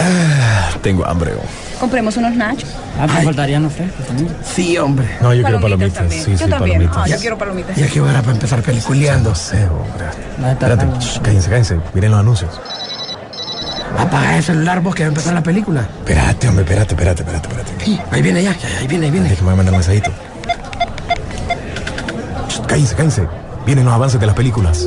Ah, tengo hambre. oh. Compremos unos nachos. Ah, me faltarían los frescos también. Sí, hombre. No, yo quiero palomitas. también. Sí, yo sí, también. palomitas. Ah, yo quiero palomitas. Ya que hora para empezar peliculeando. No sé, hombre. Espérate, shh, cállense, cállense. Miren los anuncios. Apaga el celular vos que va a empezar la película. Espérate, hombre, espérate, espérate, espérate, espérate. Sí, ahí viene ya, ahí viene, ahí viene. Déjeme mandar un mensajito. Shh, Cállense, cállense. Vienen los avances de las películas.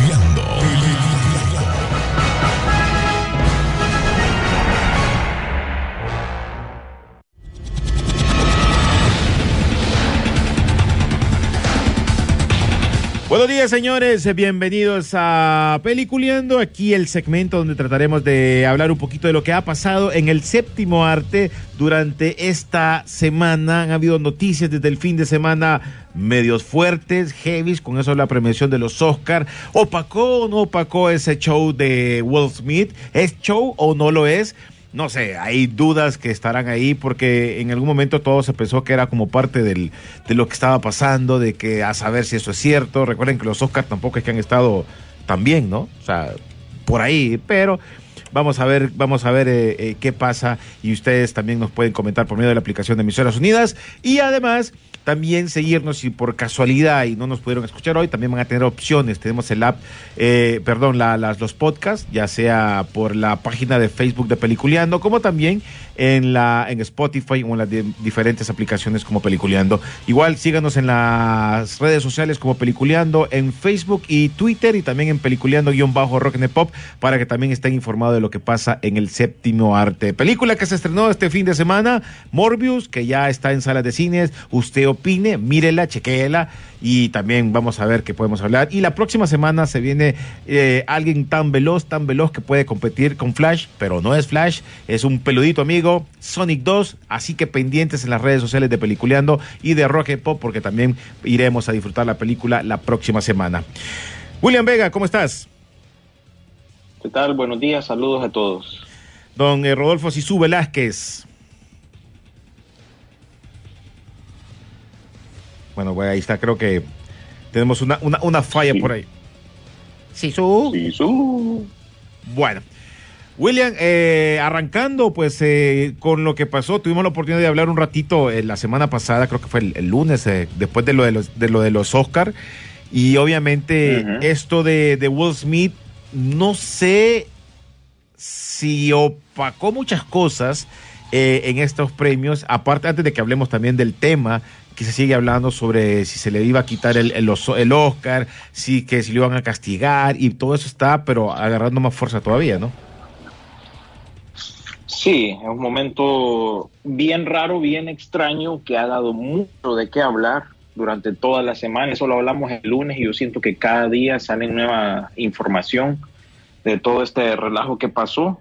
Buenos días, señores. Bienvenidos a Peliculeando. Aquí el segmento donde trataremos de hablar un poquito de lo que ha pasado en el séptimo arte durante esta semana. Han habido noticias desde el fin de semana medios fuertes, heavies, con eso la premiación de los Oscar. ¿Opacó o no opacó ese show de Will Smith? ¿Es show o no lo es? No sé, hay dudas que estarán ahí porque en algún momento todo se pensó que era como parte del, de lo que estaba pasando, de que a saber si eso es cierto. Recuerden que los Oscars tampoco es que han estado tan bien, ¿no? O sea, por ahí, pero vamos a ver, vamos a ver eh, eh, qué pasa y ustedes también nos pueden comentar por medio de la aplicación de Emisoras Unidas y además también seguirnos si por casualidad y no nos pudieron escuchar hoy, también van a tener opciones. Tenemos el app, eh, perdón, la- las, los podcasts, ya sea por la página de Facebook de Peliculeando, como también en la en Spotify o en las di- diferentes aplicaciones como Peliculeando. Igual síganos en las redes sociales como Peliculeando, en Facebook y Twitter y también en Peliculeando-Rock and Pop para que también estén informados de lo que pasa en el séptimo arte. Película que se estrenó este fin de semana, Morbius, que ya está en salas de cines. Usted opine, mírela, chequéela y también vamos a ver qué podemos hablar. Y la próxima semana se viene eh, alguien tan veloz, tan veloz que puede competir con Flash, pero no es Flash, es un peludito amigo, Sonic 2, así que pendientes en las redes sociales de Peliculeando y de Rock and Pop porque también iremos a disfrutar la película la próxima semana. William Vega, ¿cómo estás? ¿Qué tal? Buenos días, saludos a todos. Don eh, Rodolfo Sisú Velázquez. Bueno, güey, ahí está, creo que tenemos una, una, una falla Sí. por ahí. Sisú. Sí, su. Bueno. William, eh, arrancando pues eh, con lo que pasó, tuvimos la oportunidad de hablar un ratito eh, la semana pasada, creo que fue el, el lunes, eh, después de lo de los, de lo de los Oscar, y obviamente esto de, de Will Smith, no sé si opacó muchas cosas eh, en estos premios, aparte antes de que hablemos también del tema que se sigue hablando sobre si se le iba a quitar el, el, el Oscar, si que si lo iban a castigar y todo eso está, pero agarrando más fuerza todavía, ¿no? Sí, es un momento bien raro, bien extraño, que ha dado mucho de qué hablar durante toda la semana. Eso lo hablamos el lunes y yo siento que cada día sale nueva información de todo este relajo que pasó.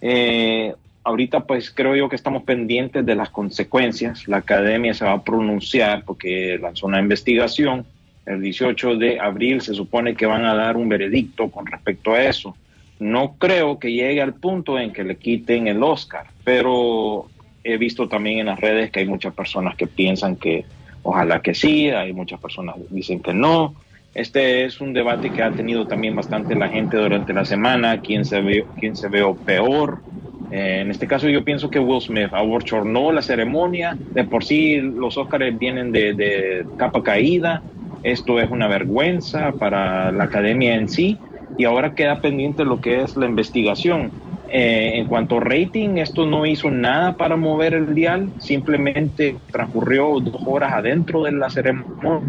Eh, ahorita pues creo yo que estamos pendientes de las consecuencias. La academia se va a pronunciar porque lanzó una investigación. El 18 de abril se supone que van a dar un veredicto con respecto a eso. No creo que llegue al punto en que le quiten el Oscar, pero he visto también en las redes que hay muchas personas que piensan que ojalá que sí, hay muchas personas que dicen que no. Este es un debate que ha tenido también bastante la gente durante la semana, quién se ve, quién se ve peor. Eh, en este caso yo pienso que Will Smith abochornó la ceremonia, de por sí los Oscars vienen de, de capa caída, esto es una vergüenza para la academia en sí y ahora queda pendiente lo que es la investigación. Eh, en cuanto a rating, esto no hizo nada para mover el dial, simplemente transcurrió dos horas adentro de la ceremonia.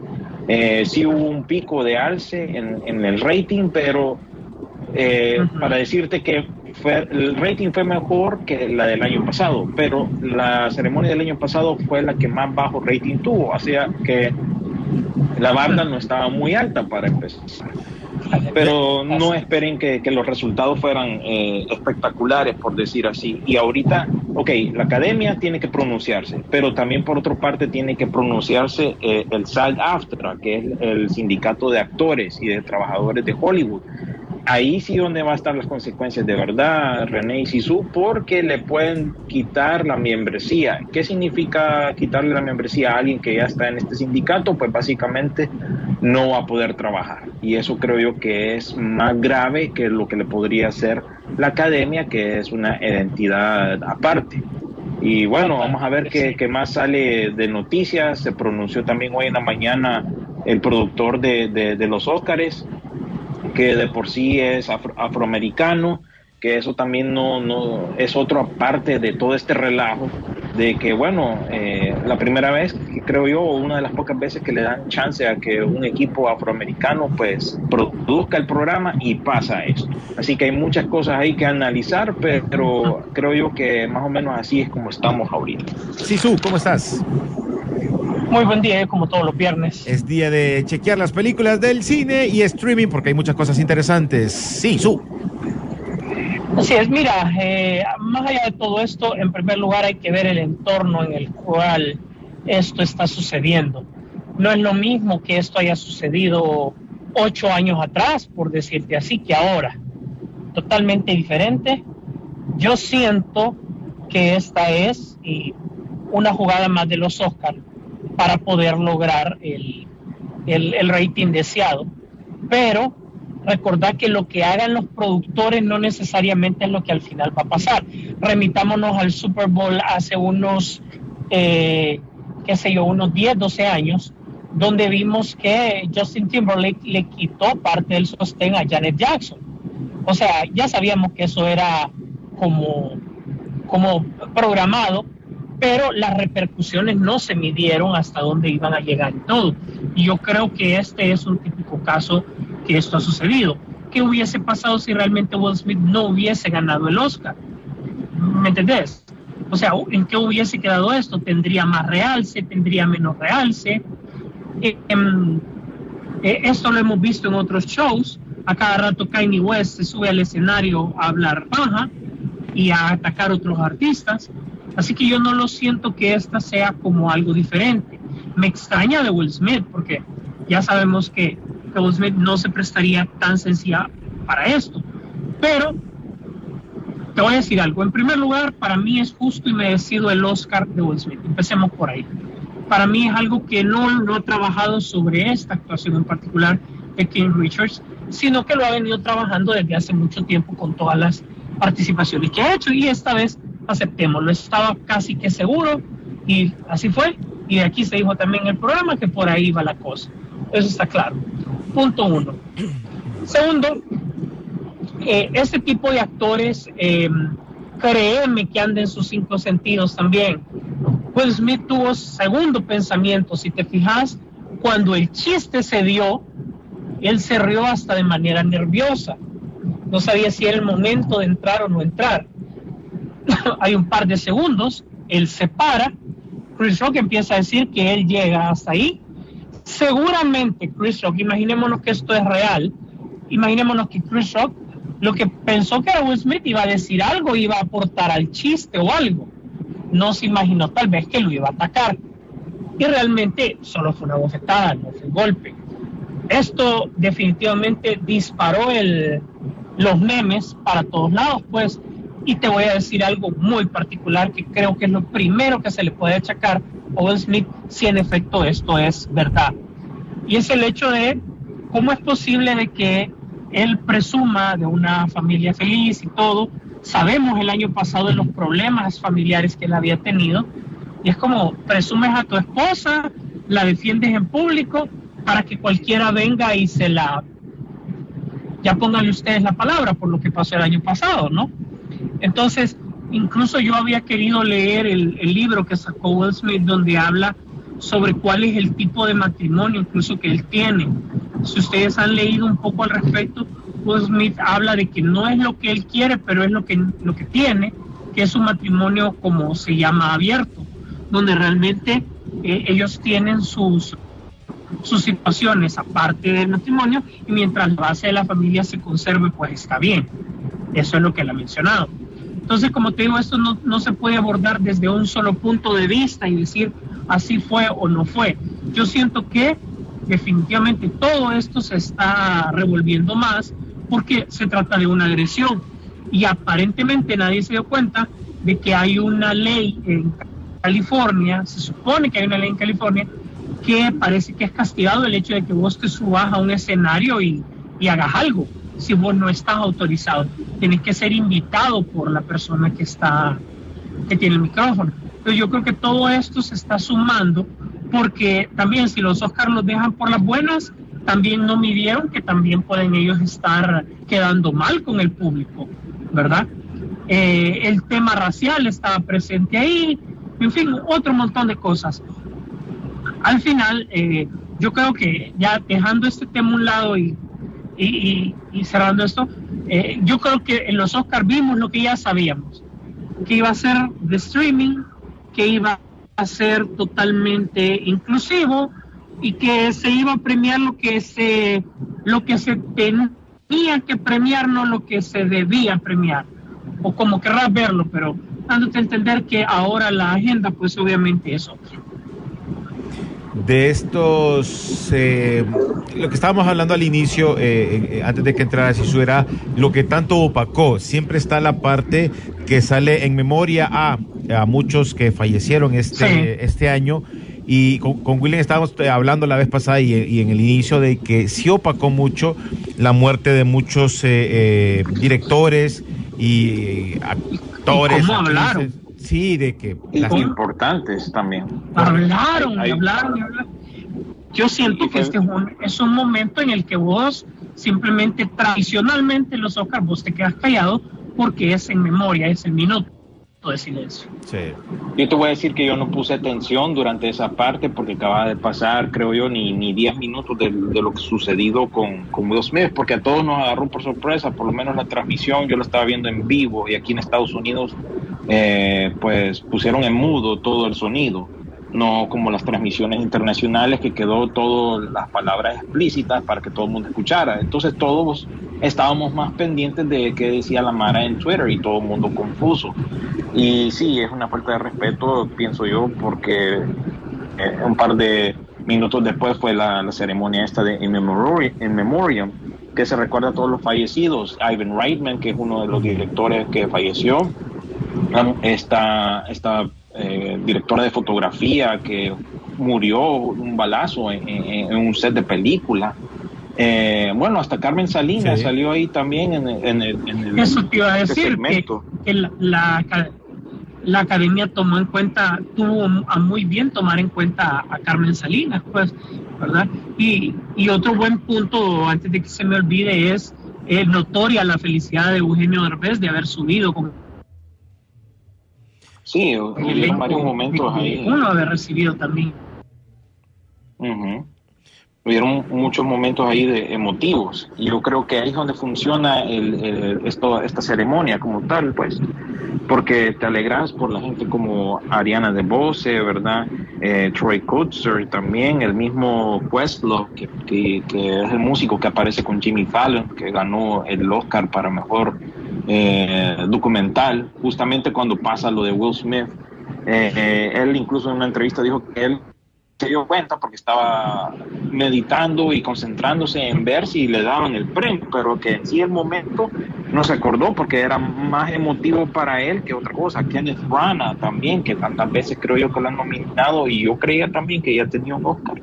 Eh, sí hubo un pico de alce en, en el rating, pero eh, para decirte que fue, el rating fue mejor que la del año pasado, pero la ceremonia del año pasado fue la que más bajo rating tuvo, o sea que la banda no estaba muy alta para empezar. Pero no esperen que, que los resultados fueran eh, espectaculares, por decir así. Y ahorita, ok, la academia tiene que pronunciarse, pero también por otra parte tiene que pronunciarse eh, el SAG-AFTRA, que es el sindicato de actores y de trabajadores de Hollywood ahí sí donde va a estar las consecuencias de verdad, René y Sisu, porque le pueden quitar la membresía. ¿Qué significa quitarle la membresía a alguien que ya está en este sindicato? Pues básicamente no va a poder trabajar. Y eso creo yo que es más grave que lo que le podría hacer la academia, que es una entidad aparte. Y bueno, vamos a ver qué, más sale de noticias. Se pronunció también hoy en la mañana el productor de, de los Óscares, que de por sí es afroamericano, que eso también no, no es otra parte de todo este relajo de que, bueno, eh, la primera vez, creo yo, una de las pocas veces que le dan chance a que un equipo afroamericano pues produzca el programa y pasa esto. Así que hay muchas cosas ahí que analizar, pero creo yo que más o menos así es como estamos ahorita. Sisu, ¿cómo estás? Muy buen día, como todos los viernes. Es día de chequear las películas del cine y streaming porque hay muchas cosas interesantes. Sí, su. Así es, mira, eh, más allá de todo esto, en primer lugar hay que ver el entorno en el cual esto está sucediendo. No es lo mismo que esto haya sucedido ocho años atrás, por decirte así, que ahora. Totalmente diferente. Yo siento que esta es una jugada más de los Oscars para poder lograr el, el, rating deseado. Pero recordar que lo que hagan los productores no necesariamente es lo que al final va a pasar. Remitámonos al Super Bowl hace unos, eh, qué sé yo, unos 10, 12 años, donde vimos que Justin Timberlake le quitó parte del sostén a Janet Jackson. O sea, ya sabíamos que eso era como, como programado, pero las repercusiones no se midieron hasta dónde iban a llegar y todo. Y yo creo que este es un típico caso que esto ha sucedido. ¿Qué hubiese pasado si realmente Will Smith no hubiese ganado el Oscar? ¿Me entendés? O sea, ¿en qué hubiese quedado esto? ¿Tendría más realce? ¿Tendría menos realce? Em, eh, esto lo hemos visto en otros shows. A cada rato Kanye West se sube al escenario a hablar baja y a atacar otros artistas. Así que yo no lo siento que esta sea como algo diferente. Me extraña de Will Smith porque ya sabemos que, Will Smith no se prestaría tan sencilla para esto. Pero te voy a decir algo. En primer lugar, para mí es justo y merecido el Oscar de Will Smith. Empecemos por ahí. Para mí es algo que no, no he trabajado sobre esta actuación en particular de King Richards, sino que lo ha venido trabajando desde hace mucho tiempo con todas las participaciones que ha hecho y esta vez aceptémoslo. Estaba casi que seguro y así fue. Y aquí se dijo también el programa que por ahí va la cosa. Eso está claro. Punto uno. Segundo, eh, este tipo de actores, eh, créeme que anden en sus cinco sentidos también. Will Smith tuvo segundo pensamiento, si te fijas, cuando el chiste se dio, él se rió hasta de manera nerviosa. No sabía si era el momento de entrar o no entrar. hay un par de segundos, él se para, Chris Rock empieza a decir que él llega hasta ahí. Seguramente Chris Rock, imaginémonos que esto es real, imaginémonos que Chris Rock lo que pensó que era Will Smith iba a decir algo, iba a aportar al chiste o algo. No se imaginó tal vez que lo iba a atacar. Y realmente solo fue una bofetada, no fue un golpe. Esto definitivamente disparó los memes para todos lados, pues y te voy a decir algo muy particular que creo que es lo primero que se le puede achacar a Will Smith si en efecto esto es verdad. Y es el hecho de cómo es posible de que él presuma de una familia feliz y todo. Sabemos el año pasado de los problemas familiares que él había tenido. Y es como presumes a tu esposa, la defiendes en público para que cualquiera venga y se la... Ya pónganle ustedes la palabra por lo que pasó el año pasado, ¿no? Entonces, incluso yo había querido leer el, libro que sacó Will Smith donde habla sobre cuál es el tipo de matrimonio incluso que él tiene. Si ustedes han leído un poco al respecto, Will Smith habla de que no es lo que él quiere, pero es lo que, lo que tiene, que es un matrimonio como se llama abierto, donde realmente eh, ellos tienen sus sus situaciones aparte del matrimonio y mientras la base de la familia se conserve, pues está bien. Eso es lo que él ha mencionado. Entonces, como te digo, esto no, no se puede abordar desde un solo punto de vista y decir así fue o no fue. Yo siento que definitivamente todo esto se está revolviendo más porque se trata de una agresión y aparentemente nadie se dio cuenta de que hay una ley en California, se supone que hay una ley en California que parece que es castigado el hecho de que vos te subas a un escenario y, y hagas algo si vos no estás autorizado. Tienes que ser invitado por la persona que está, que tiene el micrófono. Entonces yo creo que todo esto se está sumando porque también si los Oscars los dejan por las buenas, también no midieron que también pueden ellos estar quedando mal con el público, ¿verdad? Eh, el tema racial estaba presente ahí, en fin, otro montón de cosas. Al final, eh, yo creo que ya dejando este tema a un lado y, y, cerrando esto, eh, yo creo que en los Oscars vimos lo que ya sabíamos, que iba a ser de streaming, que iba a ser totalmente inclusivo y que se iba a premiar lo que se lo que se tenía que premiar, no lo que se debía premiar, o como querrás verlo, pero dándote a entender que ahora la agenda, pues obviamente es otra. De estos, eh, lo que estábamos hablando al inicio, eh, eh, antes de que entrara Sisu, era lo que tanto opacó. Siempre está la parte que sale en memoria a, a muchos que fallecieron este, Sí. este año. Y con, con William estábamos eh, hablando la vez pasada y, y en el inicio de que sí opacó mucho la muerte de muchos directores y actores. ¿Y cómo actrices. hablaron? Sí, de que Y las- importantes también. Hablaron, Hay- hablaron, hablaron. Yo siento que este es un, es un momento en el que vos simplemente, tradicionalmente en los Oscars, vos te quedas callado porque es en memoria, es el minuto de silencio. sí. Yo te voy a decir que yo no puse atención durante esa parte porque acaba de pasar, creo yo, ni, ni 10 minutos de, de lo que sucedido con, con Will Smith, porque a todos nos agarró por sorpresa, por lo menos la transmisión yo la estaba viendo en vivo y aquí en Estados Unidos eh, pues pusieron en mudo todo el sonido, no como las transmisiones internacionales que quedó todas las palabras explícitas para que todo el mundo escuchara. Entonces todos estábamos más pendientes de qué decía la Mara en Twitter y todo el mundo confuso. Y sí, es una falta de respeto, pienso yo, porque eh, un par de minutos después fue la, la ceremonia esta de In In Memoriam, que se recuerda a todos los fallecidos. Ivan Reitman, que es uno de los directores que falleció. Esta, esta eh, directora de fotografía que murió un balazo en, en- en un set de película. Eh, bueno, hasta Carmen Salinas Sí. salió ahí también en, el- en el, en el- Eso te iba a este decir, que, la, la, aca- la academia tomó en cuenta, tuvo a muy bien tomar en cuenta a, a Carmen Salinas, pues, ¿verdad? Y, y otro buen punto, antes de que se me olvide, es eh, notoria la felicidad de Eugenio Derbez de haber subido con Sí, hubieron varios momentos ahí. Uno haber recibido también. Ujú. Hubieron muchos momentos ahí de emotivos y yo creo que ahí es donde funciona el, el- esto, esta ceremonia como tal, pues, porque te alegras por la gente como Ariana DeBose, ¿verdad? Eh, Troy Kutzer también, el mismo Questlove, que, que, que es el músico que aparece con Jimmy Fallon, que ganó el Oscar para mejor eh, documental, justamente cuando pasa lo de Will Smith. Eh, eh, él incluso en una entrevista dijo que él se dio cuenta porque estaba meditando y concentrándose en ver si le daban el premio, pero que en sí el momento no se acordó porque era más emotivo para él que otra cosa. Kenneth Branagh también, que tantas veces creo yo que lo han nominado y yo creía también que ya tenía un Oscar.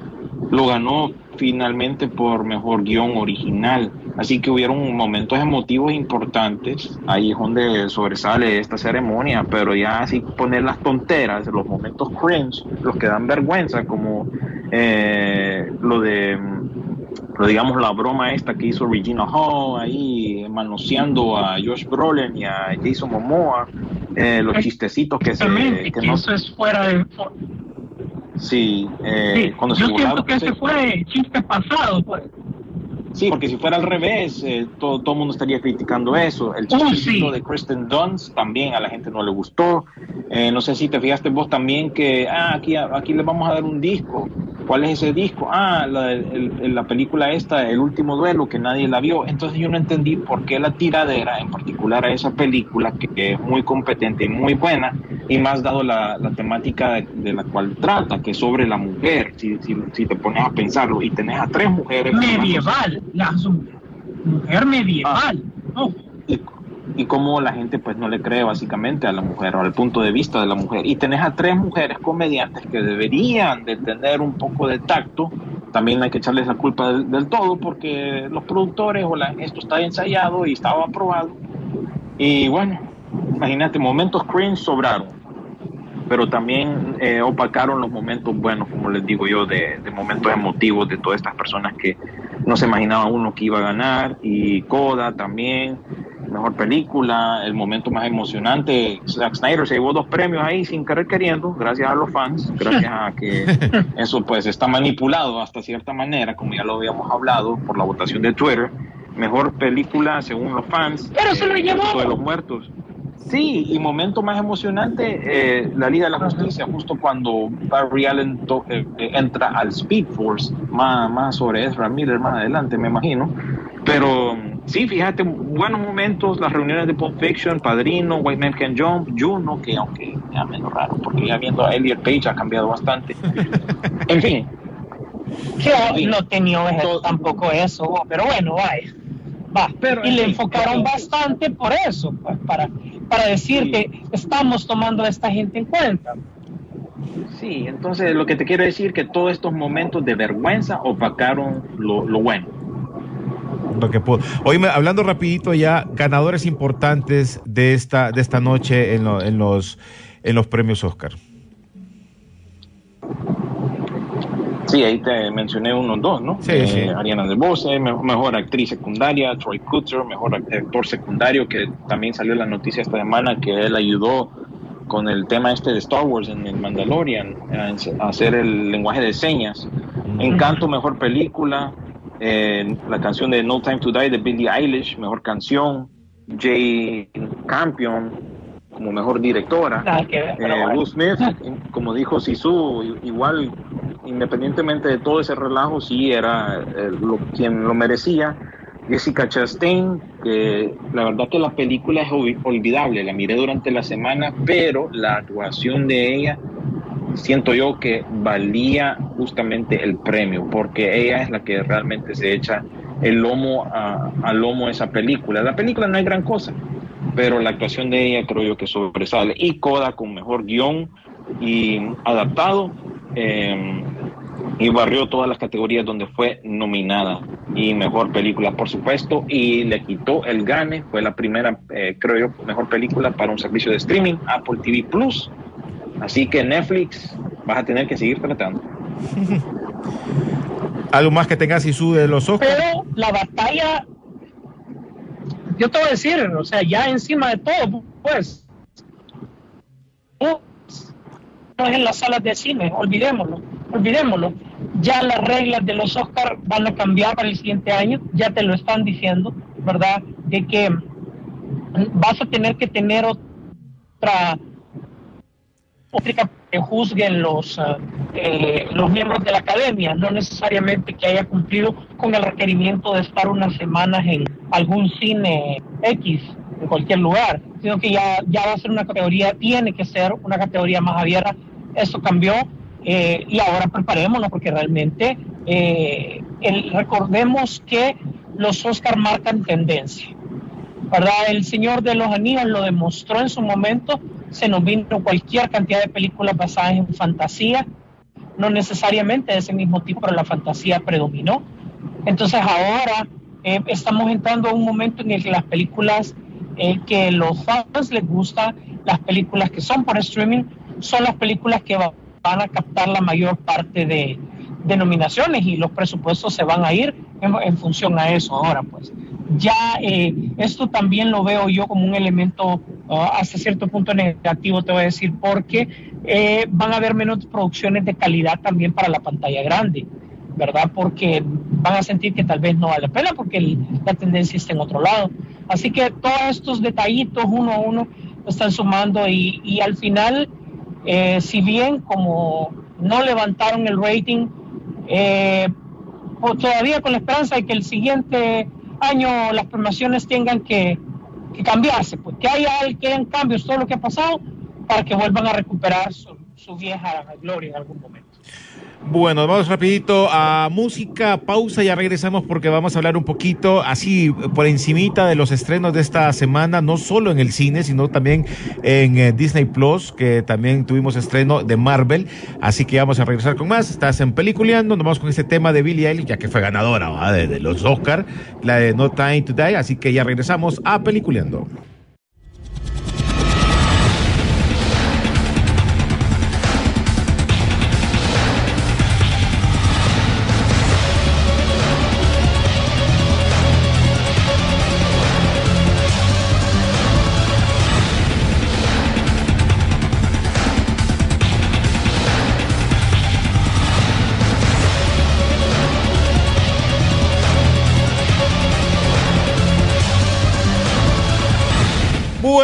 Lo ganó finalmente por mejor guion original. Así que hubieron momentos emotivos importantes. Ahí es donde sobresale esta ceremonia. Pero ya así poner las tonteras, los momentos cringe, los que dan vergüenza, como eh, lo de, lo digamos, la broma esta que hizo Regina Hall ahí manoseando a Josh Brolin y a Jason Momoa. eh, los chistecitos que se. Que no, eso es fuera de... sí, eh, Sí, cuando yo se burlaban, siento que ese fue chiste pasado, pues. Sí, porque si fuera al revés, eh, todo, el mundo estaría criticando eso. El Oh, sí. de Kristen Dunst también a la gente no le gustó. Eh, no sé si te fijaste vos también que, ah, aquí, aquí le vamos a dar un disco. ¿Cuál es ese disco? Ah, la, el- la película esta, El último duelo, que nadie la vio. Entonces yo no entendí por qué la tiradera, en particular a esa película, que es muy competente y muy buena, y más dado la, la temática de, de la cual trata, que es sobre la mujer, si, si, si te pones a pensarlo, y tenés a tres mujeres. Medieval, la mujer medieval. No, y, y cómo la gente pues no le cree básicamente a la mujer o al punto de vista de la mujer. Y tenés a tres mujeres comediantes que deberían de tener un poco de tacto. También hay que echarles la culpa del, del todo porque los productores o la, esto está ensayado y estaba aprobado. Y bueno, imagínate, momentos cringe sobraron. Pero también eh, opacaron los momentos buenos, como les digo yo, de, de momentos emotivos de todas estas personas que no se imaginaba uno que iba a ganar. Y Coda también, mejor película, el momento más emocionante. Zack Snyder se llevó dos premios ahí sin querer queriendo, gracias a los fans, gracias a que eso pues está manipulado hasta cierta manera, como ya lo habíamos hablado por la votación de Twitter. Mejor película según los fans. Pero se lo eh, llevó. De los muertos. Sí, y momento más emocionante, eh, la Liga de la Justicia, justo cuando Barry Allen to- eh, eh, entra al Speed Force, más, más sobre Ezra Miller más adelante, me imagino. Pero sí, fíjate, buenos momentos, las reuniones de Pulp Fiction, Padrino, White Man Can Jump, Juno, que aunque ya menos raro, porque ya viendo a Elliot Page ha cambiado bastante. En fin, que no tenía Todo- tampoco eso, pero bueno, vaya. Va. Pero, y en le fin, enfocaron pero- bastante por eso, pues, para, para decir Sí. que estamos tomando a esta gente en cuenta. sí, entonces lo que te quiero decir que todos estos momentos de vergüenza opacaron lo, lo bueno. Lo que puedo. Oíme, hablando rapidito ya, ganadores importantes de esta, de esta noche en, lo- en los, en los premios Oscar. Sí, ahí te mencioné unos dos, ¿no? Sí, Eh, sí. Ariana DeBose, me- mejor actriz secundaria, Troy Kutzer, mejor act- actor secundario, que también salió la noticia esta semana que él ayudó con el tema este de Star Wars en el Mandalorian, a hacer el lenguaje de señas. Encanto, mejor película, eh, la canción de No Time to Die de Billie Eilish, mejor canción, Jay Campion como mejor directora. Pero Eh, bueno. Will Smith, como dijo Sisu, i- igual, independientemente de todo ese relajo, sí era eh, quien lo merecía. Jessica Chastain, que la verdad que la película es olvi- olvidable, la miré durante la semana, pero la actuación de ella siento yo que valía justamente el premio, porque ella es la que realmente se echa el lomo a- lomo esa película. La película no hay gran cosa, pero la actuación de ella creo yo que sobresale. Y Coda con mejor guion y adaptado, eh, y barrió todas las categorías donde fue nominada. Y mejor película, por supuesto, y le quitó el gane, fue la primera, eh, creo yo, mejor película para un servicio de streaming, Apple TV Plus. Así que Netflix vas a tener que seguir tratando. ¿Algo más que tengas Isu de los Oscar? Pero la batalla, yo te voy a decir, o sea, ya encima de todo, pues, no es en las salas de cine, olvidémoslo, olvidémoslo. Ya las reglas de los Oscars van a cambiar para el siguiente año, ya te lo están diciendo, ¿verdad? De que vas a tener que tener otra que juzguen los, ah, eh, los miembros de la academia, no necesariamente que haya cumplido con el requerimiento de estar unas semanas en algún cine X, en cualquier lugar, sino que ya, ya va a ser una categoría, tiene que ser una categoría más abierta. Esto cambió eh, y ahora preparémonos porque realmente eh, recordemos que los Oscar marcan tendencia. ¿verdad? El Señor de los Anillos lo demostró en su momento, se nos vino cualquier cantidad de películas basadas en fantasía, no necesariamente de ese mismo tipo, pero la fantasía predominó. Entonces ahora eh, estamos entrando a un momento en el que las películas eh, que los fans les gustan, las películas que son por streaming, son las películas que va- van a captar la mayor parte de, de nominaciones y los presupuestos se van a ir en, en función a eso ahora, pues. Ya eh, esto también lo veo yo como un elemento ah, hasta cierto punto negativo, te voy a decir, porque eh, van a haber menos producciones de calidad también para la pantalla grande. ¿verdad? Porque van a sentir que tal vez no vale la pena porque el- la tendencia está en otro lado. Así que todos estos detallitos uno a uno están sumando y, y al final, eh, si bien como no levantaron el rating eh, pues todavía con la esperanza de que el siguiente año las premiaciones tengan que, que cambiarse, pues que haya que hayan cambios, todo lo que ha pasado, para que vuelvan a recuperar su, su vieja gloria en algún momento. Bueno, vamos rapidito a música, pausa, ya regresamos porque vamos a hablar un poquito así por encimita de los estrenos de esta semana, no solo en el cine, sino también en eh, Disney Plus, que también tuvimos estreno de Marvel, así que vamos a regresar con más, estás en Peliculeando, nos vamos con este tema de Billie Eilish, ya que fue ganadora de, de los Oscar, la de No Time to Die, así que ya regresamos a Peliculeando.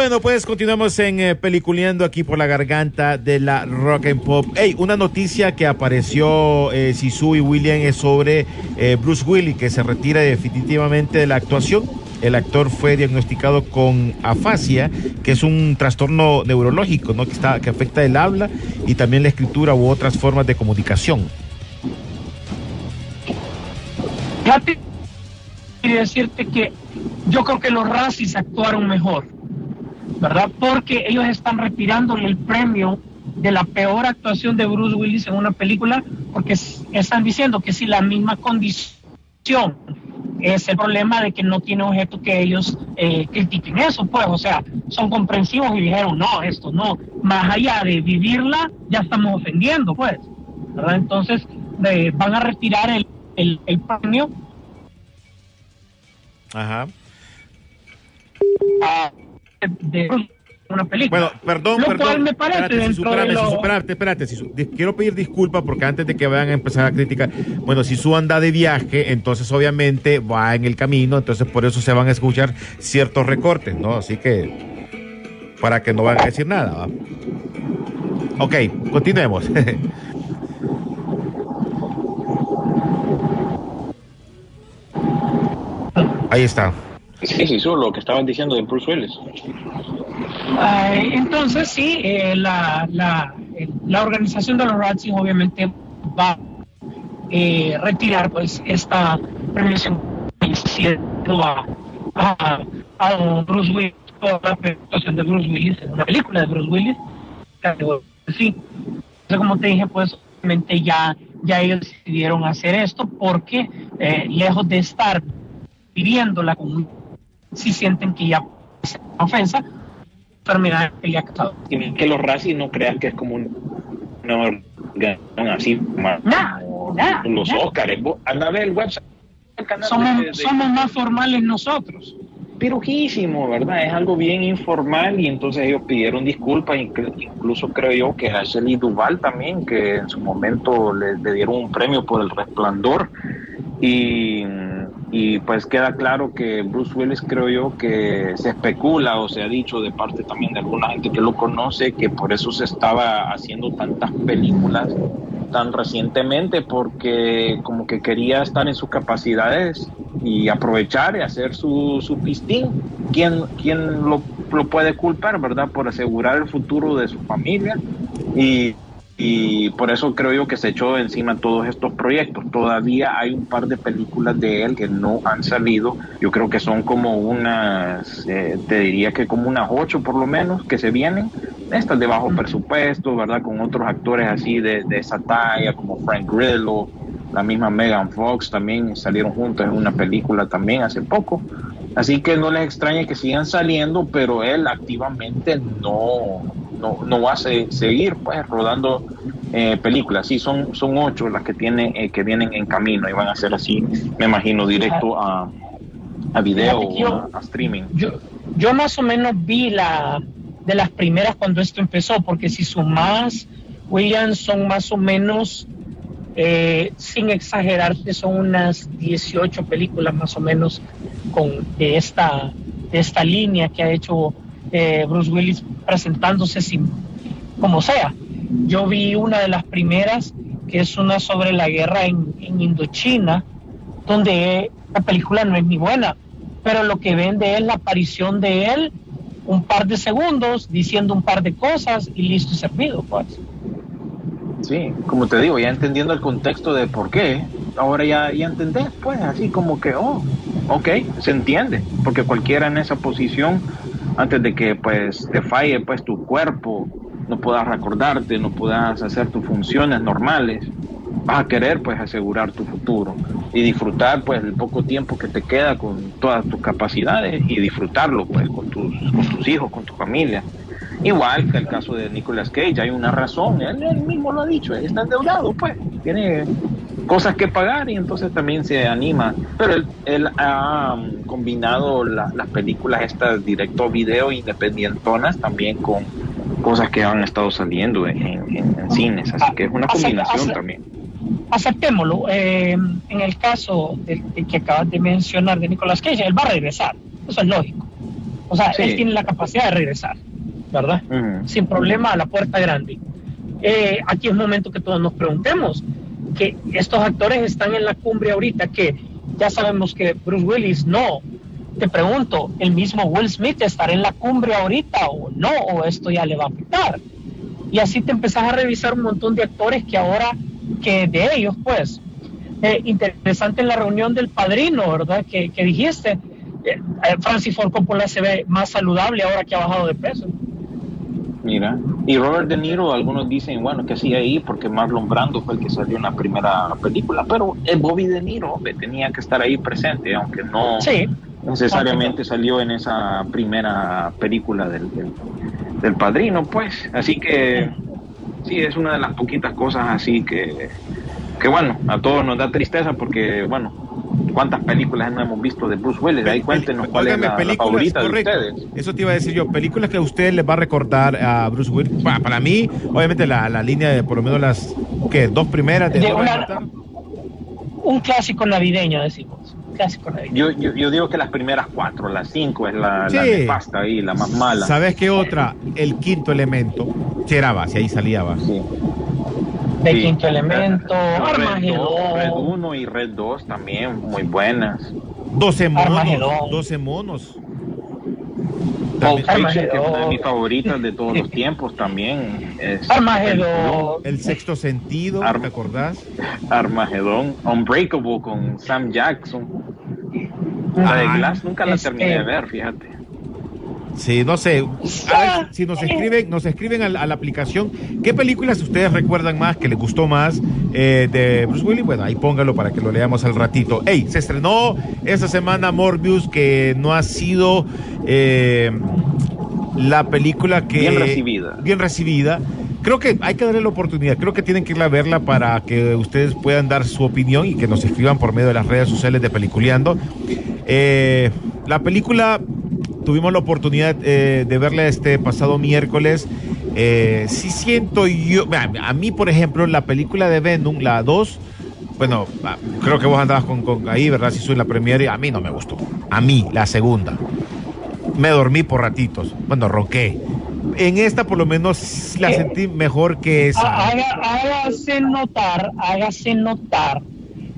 Bueno, pues continuamos en eh, Peliculeando aquí por la garganta de la Rock and Pop. Hey, una noticia que apareció eh, Sisu y William es sobre eh, Bruce Willis, que se retira definitivamente de la actuación. El actor fue diagnosticado con afasia, que es un trastorno neurológico, ¿no? Que, afecta el habla y también la escritura u otras formas de comunicación. Y decirte que yo creo que los Razzies actuaron mejor, ¿verdad? Porque ellos están retirándole el premio de la peor actuación de Bruce Willis en una película, porque están diciendo que si la misma condición es el problema de que no tiene objeto que ellos eh, critiquen eso, pues, o sea, son comprensivos y dijeron, no, esto no, más allá de vivirla, ya estamos ofendiendo, pues, ¿verdad? Entonces, eh, van a retirar el, el, el premio Ajá. a- de una película. Bueno, perdón, Lo perdón. cual me parece espérate, lo- Sisu. Dis- Quiero pedir disculpas porque antes de que vayan a empezar a criticar, bueno, si su anda de viaje, entonces obviamente va en el camino, entonces por eso se van a escuchar ciertos recortes, ¿no? Así que, para que no van a decir nada, ¿va? Ok, continuemos. Ahí está. Sí, solo lo que estaban diciendo de Bruce Willis. Ay, entonces sí, eh, la, la, eh, la organización de los Razzies obviamente va a eh, retirar pues esta premiación a, a, a Bruce Willis por la presentación de Bruce Willis en una película de Bruce Willis. Sí, entonces como te dije pues obviamente ya, ya ellos decidieron hacer esto porque lejos de estar viviéndola con si sienten que ya es una ofensa enfermedad que ha causado. Y que los racis no crean que es como un, una organización así como No, no, los no. Óscares. Anda a ver el website. el Somos, de- de- somos más formales nosotros. pirujísimo, ¿verdad? Es algo bien informal y entonces ellos pidieron disculpas, inclu- incluso creo yo que a Shelley Duval también, que en su momento le, le dieron un premio por el resplandor y, y pues queda claro que Bruce Willis creo yo que se especula o se ha dicho de parte también de alguna gente que lo conoce que por eso se estaba haciendo tantas películas tan recientemente porque como que quería estar en sus capacidades y aprovechar y hacer su, su pistín. ¿Quién, quién lo, lo puede culpar, verdad? Por asegurar el futuro de su familia y, y por eso creo yo que se echó encima todos estos proyectos. Todavía hay un par de películas de él que no han salido. Yo creo que son como unas, eh, te diría que como unas ocho por lo menos que se vienen. Estas de bajo presupuesto, ¿verdad? Con otros actores así de, de esa talla, como Frank Grillo, la misma Megan Fox también salieron juntos en una película también hace poco. Así que no les extrañe que sigan saliendo, pero él activamente no, no, no va a se- seguir pues rodando eh, películas. Sí, son, son ocho las que tiene, eh, que vienen en camino y van a ser así, me imagino, directo a, a video yo- o a, a streaming. Yo, yo más o menos vi la de las primeras cuando esto empezó, porque si sumas, Williams son más o menos, eh, sin exagerarte, son unas 18 películas más o menos con de esta, de esta línea que ha hecho eh, Bruce Willis presentándose como sea. Yo vi una de las primeras que es una sobre la guerra en, en Indochina, donde la película no es ni buena, pero lo que vende es la aparición de él un par de segundos diciendo un par de cosas y listo y servido, pues. Sí, como te digo, ya entendiendo el contexto de por qué, ahora ya, ya entendés, pues, así como que, oh, ok, se entiende, porque cualquiera en esa posición, antes de que pues te falle pues tu cuerpo, no puedas recordarte, no puedas hacer tus funciones normales, vas a querer pues asegurar tu futuro y disfrutar pues el poco tiempo que te queda con todas tus capacidades y disfrutarlo pues con tus, con tus hijos, con tu familia. Igual que el caso de Nicolas Cage, hay una razón, él, él mismo lo ha dicho, él está endeudado, pues, tiene cosas que pagar y entonces también se anima. Pero él, él ha um, combinado la- las películas estas directo video independientonas también con cosas que han estado saliendo en, en- en cines, así que es una combinación también. Aceptémoslo, eh, en el caso del que acabas de mencionar de Nicolas Cage, él va a regresar, eso es lógico. O sea, Sí. él tiene la capacidad de regresar, ¿verdad? Ujú. sin problema a la puerta grande. Eh, aquí es momento que todos nos preguntemos que estos actores están en la cumbre ahorita, que ya sabemos que Bruce Willis no. Te pregunto, ¿el mismo Will Smith estará en la cumbre ahorita o no? ¿O esto ya le va a afectar? Y así te empezás a revisar un montón de actores que ahora, que de ellos, pues, eh, interesante en la reunión del padrino, ¿verdad? Que, que dijiste, eh, eh, Francis Ford Coppola se ve más saludable ahora que ha bajado de peso. Mira, y Robert De Niro, algunos dicen, bueno, que sí ahí, porque Marlon Brando fue el que salió en la primera película, pero es Bobby De Niro, hombre, tenía que estar ahí presente, aunque no Sí, necesariamente salió en esa primera película del, del, del padrino, pues. Así que sí, es una de las poquitas cosas así que, que bueno, a todos nos da tristeza porque, bueno, cuántas películas no hemos visto de Bruce Willis, ahí cuéntenos cuál es la, la películas, favorita correcto. de ustedes. Eso te iba a decir yo. Películas que a usted les va a recordar a Bruce Willis. Pa- Para, mí, obviamente, la, la línea de por lo menos las ¿qué? dos primeras de, De una- un clásico navideño, decimos. Un clásico navideño. Yo, yo, yo digo que las primeras cuatro, las cinco es la, la Sí. nefasta ahí, la más mala. ¿Sabes qué otra? El quinto elemento. Si era base, ahí salía base. Sí. De Sí. Quinto Elemento, Red 2, Red Armagedón. 1 y Red 2 también, muy buenas. 12 monos. Armagedón. 12 monos. Pulp También- Fiction, que es una de mis favoritas de todos los tiempos también. Es Armagedón. El sexto sentido, Arm- ¿te acordás? Armagedón. Unbreakable con Sam Jackson. La de Ah, Glass nunca la este- terminé de ver, fíjate. Sí, no sé. A ver si nos escriben, nos escriben a la, a la aplicación. ¿Qué películas ustedes recuerdan más, que les gustó más eh, de Bruce Willis? Bueno, ahí póngalo para que lo leamos al ratito. Ey, se estrenó esta semana Morbius, que no ha sido eh, la película que... Bien recibida. Bien recibida. Creo que hay que darle la oportunidad. Creo que tienen que ir a verla para que ustedes puedan dar su opinión y que nos escriban por medio de las redes sociales de Peliculeando. Eh, la película tuvimos la oportunidad eh, de verla este pasado miércoles. Eh, sí siento yo, a, mí por ejemplo, la película de Venom, la 2, bueno, a- creo que vos andabas con, con ahí, ¿verdad? Si soy la premiere, a mí no me gustó. A mí, la segunda. Me dormí por ratitos. Bueno, roqué. En esta por lo menos la Eh, sentí mejor que esa. Haga- hágase notar, hágase notar,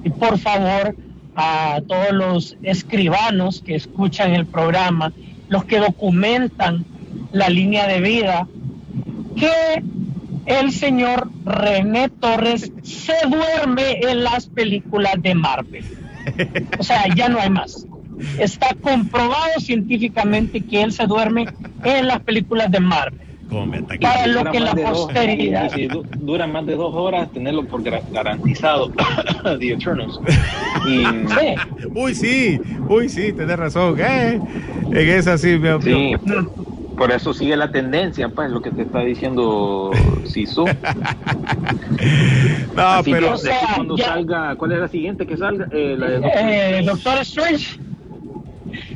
y por favor, a todos los escribanos que escuchan el programa, los que documentan la línea de vida, que el señor René Torres se duerme en las películas de Marvel. O sea, ya no hay más. Está comprobado científicamente que él se duerme en las películas de Marvel. Para lo que la dos- posteridad. si du- dura más de dos horas, tenerlo por garantizado. The Eternals. Y, Sí. Uy, sí, uy, sí, tenés razón. Eh, en esa sí, me Sí, por eso sigue la tendencia, pues, lo que te está diciendo Sisu. No, Así pero. que O sea, después cuando ya- salga, ¿cuál es la siguiente que salga? Eh, la de Doctor Eh, Strange. Doctor Strange,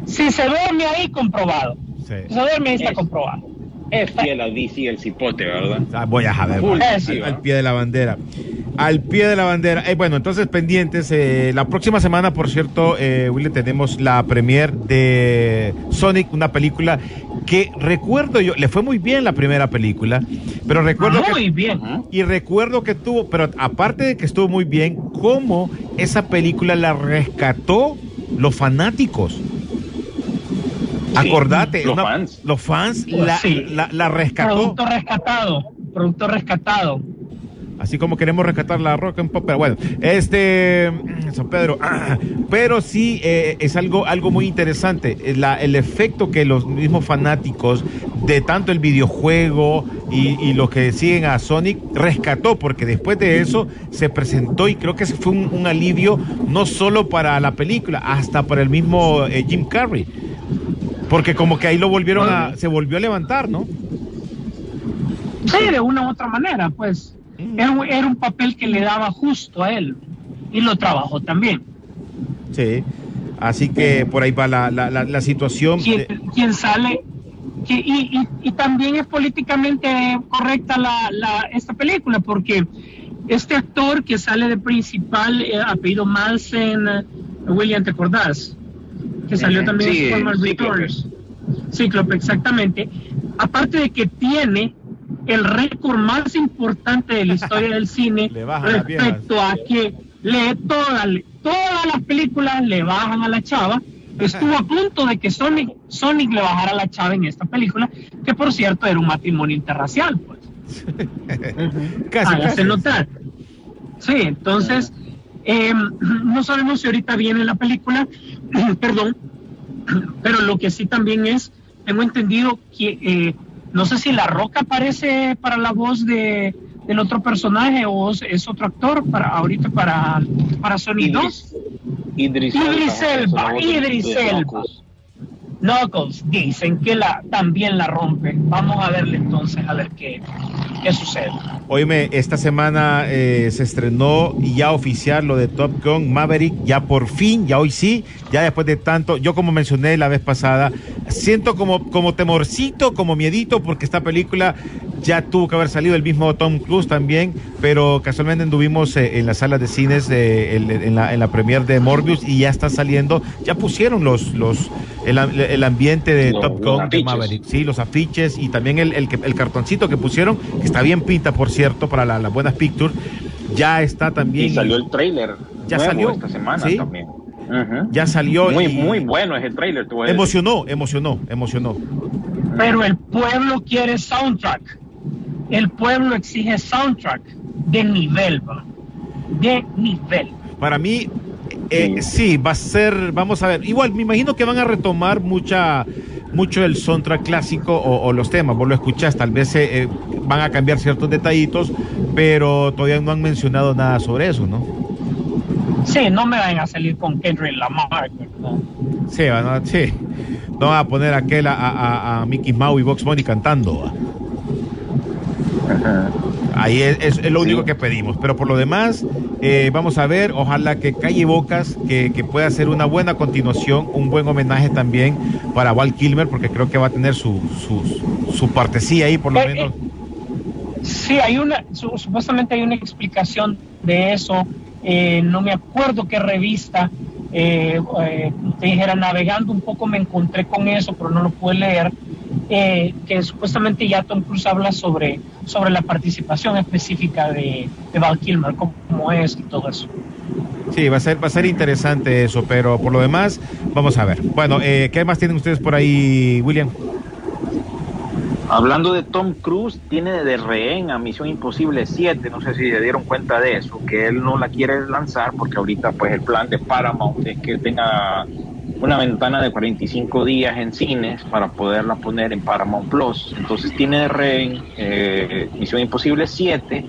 si se duerme ahí, comprobado. Sí. Si se duerme ahí, está Es- comprobado. Es Y el DC, el cipote, ¿verdad? Ah, voy a Full, al, al pie de la bandera. Al pie de la bandera. Eh, bueno, entonces pendientes. eh, la próxima semana, por cierto, eh, Willy, tenemos la premier de Sonic, una película que recuerdo yo, le fue muy bien la primera película, pero recuerdo que Muy bien. y recuerdo que tuvo, pero aparte de que estuvo muy bien, cómo esa película la rescató los fanáticos. Acordate, los una- fans. los fans la, Sí. la- la rescató. Producto rescatado. Producto rescatado. Así como queremos rescatar la rock and pop, pero bueno, este mm, San Pedro, ah, pero sí eh, es algo, algo muy interesante, eh, la- el efecto que los mismos fanáticos de tanto el videojuego y, y los que siguen a Sonic rescató, porque después de eso se presentó y creo que fue un, un alivio no solo para la película, hasta para el mismo eh, Jim Carrey, porque como que ahí lo volvieron a, se volvió a levantar, ¿no? Sí, de una u otra manera, pues. Era un, era un papel que le daba justo a él. Y lo trabajó también. Sí, así que por ahí va la, la, la, la situación. quien sale que, y, y, y también es políticamente correcta la, la, esta película porque este actor que sale de principal eh, apellido Malsen William te acordás que salió también sí, en Superman Cíclope. Returns Cíclope exactamente. Aparte de que tiene el récord más importante de la historia del cine respecto a que le todas todas las películas le bajan a la chava estuvo a punto de que Sonic Sonic le bajara a la chava en esta película que por cierto era un matrimonio interracial pues. Casi, hágase casi. notar. Sí entonces eh, no sabemos si ahorita viene la película perdón pero lo que sí también es tengo entendido que eh, no sé si La Roca aparece para la voz de del otro personaje o es- otro actor para ahorita para para Sonic 2 Idris, Idris Idris Elba, Idris Elba. Knuckles dicen que la también la rompe vamos a verle entonces a ver qué qué sucede. Oíme, esta semana eh, se estrenó y ya oficial lo de Top Gun Maverick, ya por fin, ya hoy sí, ya después de tanto, yo como mencioné la vez pasada, siento como, como temorcito, como miedito, porque esta película ya tuvo que haber salido el mismo Tom Cruise también, pero casualmente anduvimos eh, en las salas de cines, en, la, en la premier de Morbius y ya está saliendo, ya pusieron los, los, el ambiente de Los- Top Gun de. Maverick. Sí, los afiches y también el, el, cartoncito que pusieron, que está bien pinta, por cierto, para la- las buenas pictures. Ya está también. Y salió el trailer Ya nuevo salió, esta semana sí. también. Ya salió. Muy, y muy bueno es el trailer. decir. Emocionó, emocionó, emocionó. pero el pueblo quiere soundtrack el pueblo exige soundtrack de nivel va de nivel Para mí, eh, sí, va a ser, vamos a ver, igual me imagino que van a retomar mucha, mucho el soundtrack clásico o, o los temas, vos lo escuchás, tal vez eh, eh, van a cambiar ciertos detallitos, pero todavía no han mencionado nada sobre eso, ¿no? sí no me van a salir con Kendrick Lamar ¿verdad? Sí, van a, sí, no van a poner aquel a, a- a Mickey Mouse y Box Bunny cantando. ¿va? Ahí es, es- es lo único que pedimos. Pero por lo demás, eh, vamos a ver, ojalá que Calle Bocas, que, que pueda ser una buena continuación, un buen homenaje también para Val Kilmer, porque creo que va a tener su, su, su partecilla ahí, por lo Eh, menos. Sí, hay una, su- supuestamente hay una explicación de eso. eh, no me acuerdo qué revista. Eh, eh, te dijera, navegando un poco me encontré con eso, pero no lo pude leer. Eh, que supuestamente ya Tom Cruise habla sobre, sobre la participación específica de, de Val Kilmer, cómo, cómo es y todo eso. Sí, va a ser, va a ser interesante eso, pero por lo demás, vamos a ver. Bueno, eh, ¿qué más tienen ustedes por ahí, William? Hablando de Tom Cruise, tiene de rehén a Misión Imposible 7, no sé si se dieron cuenta de eso, que él no la quiere lanzar porque ahorita pues el plan de Paramount es que tenga una ventana de 45 días en cines para poderla poner en Paramount Plus. Entonces tiene rehén eh, Misión Imposible 7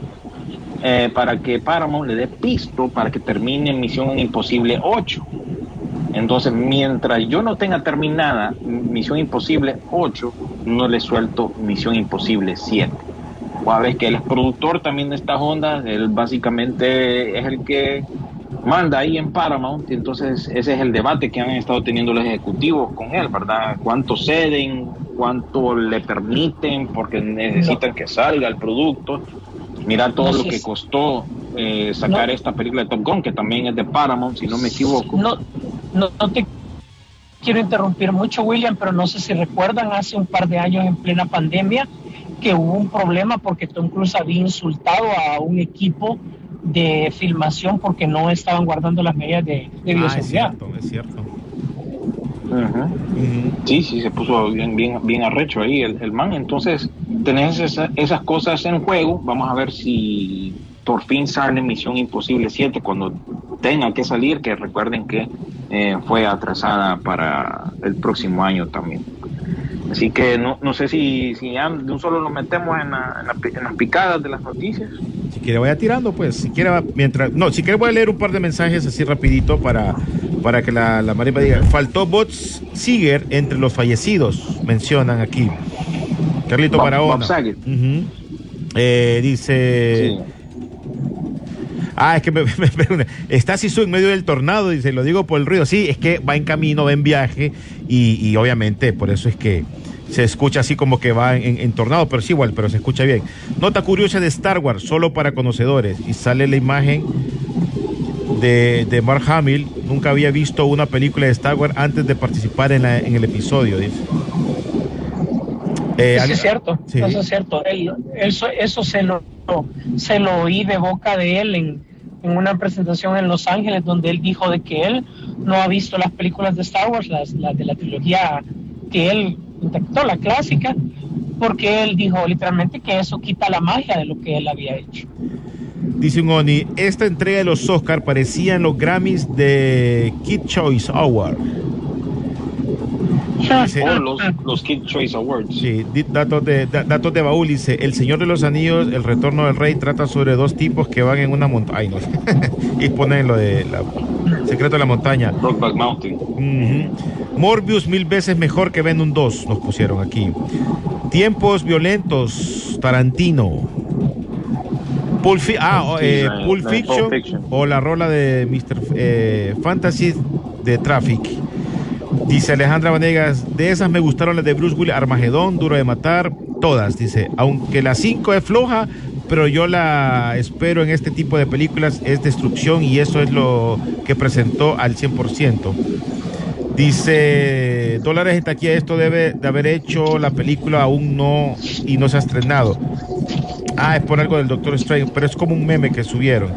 eh, para que Paramount le dé pisto para que termine Misión Imposible 8. Entonces, mientras yo no tenga terminada Misión Imposible 8, no le suelto Misión Imposible 7. O a ver que es productor también de estas ondas, él básicamente es el que manda ahí en Paramount, entonces ese es el debate que han estado teniendo los ejecutivos con él, ¿verdad? ¿Cuánto ceden? ¿Cuánto le permiten? Porque necesitan que salga el producto. Mira todo No lo que costó eh, sacar No. esta película de Top Gun, que también es de Paramount, si no me equivoco. No, no, no te quiero interrumpir mucho, William, pero no sé si recuerdan hace un par de años en plena pandemia que hubo un problema porque Tom Cruise había insultado a un equipo de filmación porque no estaban guardando las medidas de, de Ah, es bioseguridad. cierto, es cierto. Sí, sí, se puso bien, bien, bien arrecho ahí el, el man. Entonces, tenés esa- esas cosas en juego. Vamos a ver si por fin sale Misión Imposible 7 cuando tenga que salir, que recuerden que eh, fue atrasada para el próximo año también. Así que no, no sé si, si ya de un solo nos metemos en, la- en la pi- en las picadas de las noticias. Si quiere vaya tirando, pues, si quiere va- mientras, no, si quiere voy a leer un par de mensajes así rapidito para, para que la, la Marimba diga, faltó Bots Seeger entre los fallecidos, mencionan aquí. Carlito Bob- Barahona. Bob. Ujú. Eh, dice, Sí. Ah, es que me, me- me- está Sisu en medio del tornado, dice, lo digo por el ruido, sí, es que va en camino, va en viaje y, y obviamente por eso es que se escucha así como que va en, en tornado, pero sí igual, pero se escucha bien. Nota curiosa de Star Wars, solo para conocedores. Y sale la imagen de, de Mark Hamill. Nunca había visto una película de Star Wars antes de participar en, la- en el episodio, dice. Eh, Eso es cierto, Sí. eso es cierto. Él- eso, eso se lo se lo oí de boca de él en, en una presentación en Los Ángeles donde él dijo de que él no ha visto las películas de Star Wars, las, de la trilogía que él intentó, la clásica, porque él dijo literalmente que eso quita la magia de lo que él había hecho. Dice un Oni, esta entrega de los Oscar parecían los Grammys de Kid Choice Award. Dice- O los, los Kid Choice Awards. Sí, datos de, da- datos de baúl, dice, El Señor de los Anillos, El Retorno del Rey, trata sobre dos tipos que van en una montaña. Y ponen lo de la Secreto de la Montaña. Brokeback Mountain. Morbius mil veces mejor que Venom 2, nos pusieron aquí. Tiempos violentos, Tarantino. Pulp, ah, o, eh, Pulp Fiction. o la rola de Mr. eh, Fantasy de Traffic. Dice Alejandra Vanegas, de esas me gustaron las de Bruce Willis, Armagedón, Duro de Matar, todas, dice, aunque la 5 es floja, pero yo la espero en este tipo de películas, es destrucción y eso es lo que presentó al 100%. Dice, dólares en taquilla, esto debe de haber hecho la película aún no y no se ha estrenado. Ah, es por algo del Doctor Strange, pero es como un meme que subieron.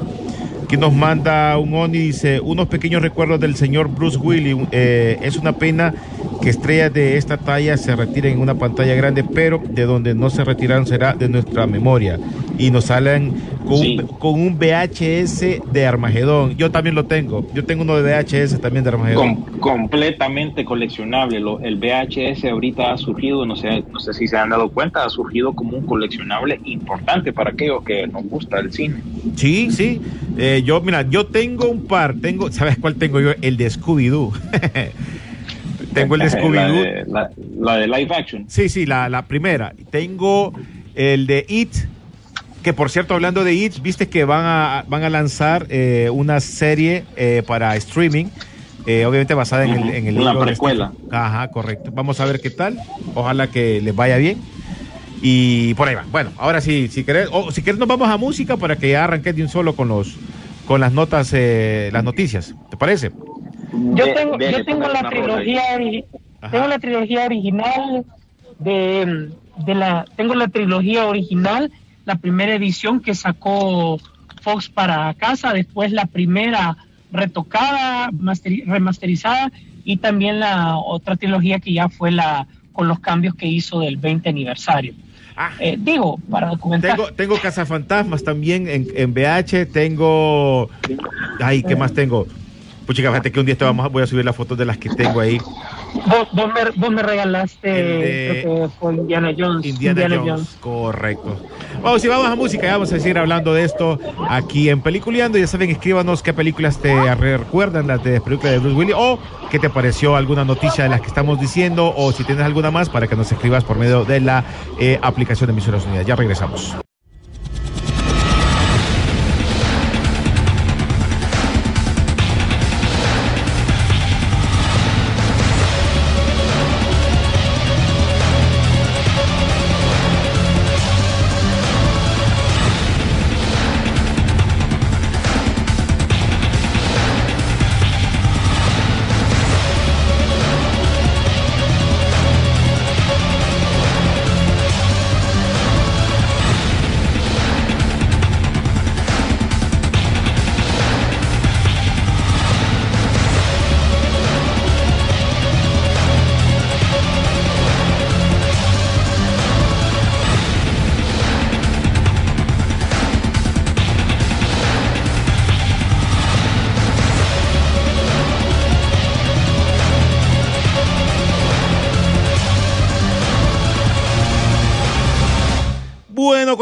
Aquí nos manda un Oni, dice, unos pequeños recuerdos del señor Bruce Willis. Eh, es una pena que estrellas de esta talla se retiren en una pantalla grande, pero de donde no se retiraron será de nuestra memoria. Y nos salen con, Sí. un, con un VHS de Armagedón. Yo también lo tengo. Yo tengo uno de VHS también de Armagedón. Com- completamente coleccionable. Lo- el VHS ahorita ha surgido, no sé, no sé si se han dado cuenta, ha surgido como un coleccionable importante para aquellos que nos gusta el cine. Sí, sí. Eh, yo, mira, yo tengo un par. Tengo, ¿sabes cuál tengo yo? El de Scooby-Doo. tengo el de Scooby-Doo. la- la de live action. Sí, sí, la, la primera. Tengo el de It, que por cierto, hablando de It, viste que van a, van a lanzar eh, una serie eh, para streaming, eh, obviamente basada en el, en el Una libro de precuela. Ajá, correcto. Vamos a ver qué tal. Ojalá que les vaya bien. Y por ahí va. Bueno, ahora sí, si querés, o si querés nos vamos a música para que ya arranques de un solo con los con las notas, eh, las noticias. ¿Te parece? Yo tengo, yo tengo la trilogía, tengo la trilogía original de, de la, tengo la trilogía original, la primera edición que sacó Fox para casa, después la primera retocada, masteri- remasterizada y también la otra trilogía que ya fue la con los cambios que hizo del 20 aniversario. Ah. Eh, digo, para documentar. Tengo, tengo Cazafantasmas también en, en VH, tengo... Ay, ¿qué más tengo? Puchica, fíjate que un día te vamos a, voy a subir las fotos de las que tengo ahí. Vos, vos me, vos me regalaste, de creo que fue Indiana Jones. Indiana, Jones. Correcto. Vamos, si vamos a música, ya vamos a seguir hablando de esto aquí en Peliculeando. Ya saben, escríbanos qué películas te recuerdan, las de películas de Bruce Willis, o qué te pareció alguna noticia de las que estamos diciendo, o si tienes alguna más para que nos escribas por medio de la eh, aplicación de Emisoras Unidas. Ya regresamos.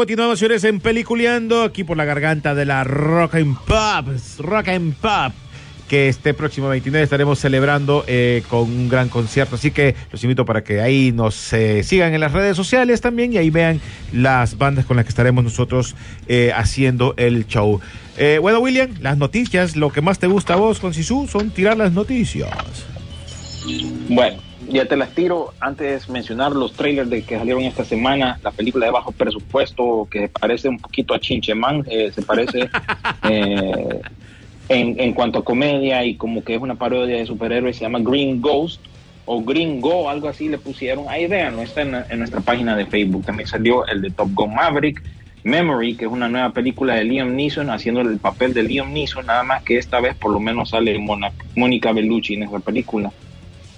Continuamos, señores, en Peliculeando, aquí por la garganta de la Rock and Pop, Rock and Pop, que este próximo 29 estaremos celebrando eh, con un gran concierto. Así que los invito para que ahí nos eh, sigan en las redes sociales también y ahí vean las bandas con las que estaremos nosotros eh, haciendo el show. Bueno, William, las noticias, lo que más te gusta a vos con Sisu son tirar las noticias. Bueno, ya te las tiro. Antes mencionar los trailers de que salieron esta semana, la película de bajo presupuesto que parece un poquito a Chinchemán, eh, se parece eh, en, en cuanto a comedia y como que es una parodia de superhéroes, se llama Green Ghost o Green Go, algo así le pusieron. Ahí vean, está en, en nuestra página de Facebook. También salió el de Top Gun Maverick. Memory, que es una nueva película de Liam Neeson, haciendo el papel de Liam Neeson, nada más que esta vez por lo menos sale Mónica Bellucci en esa película.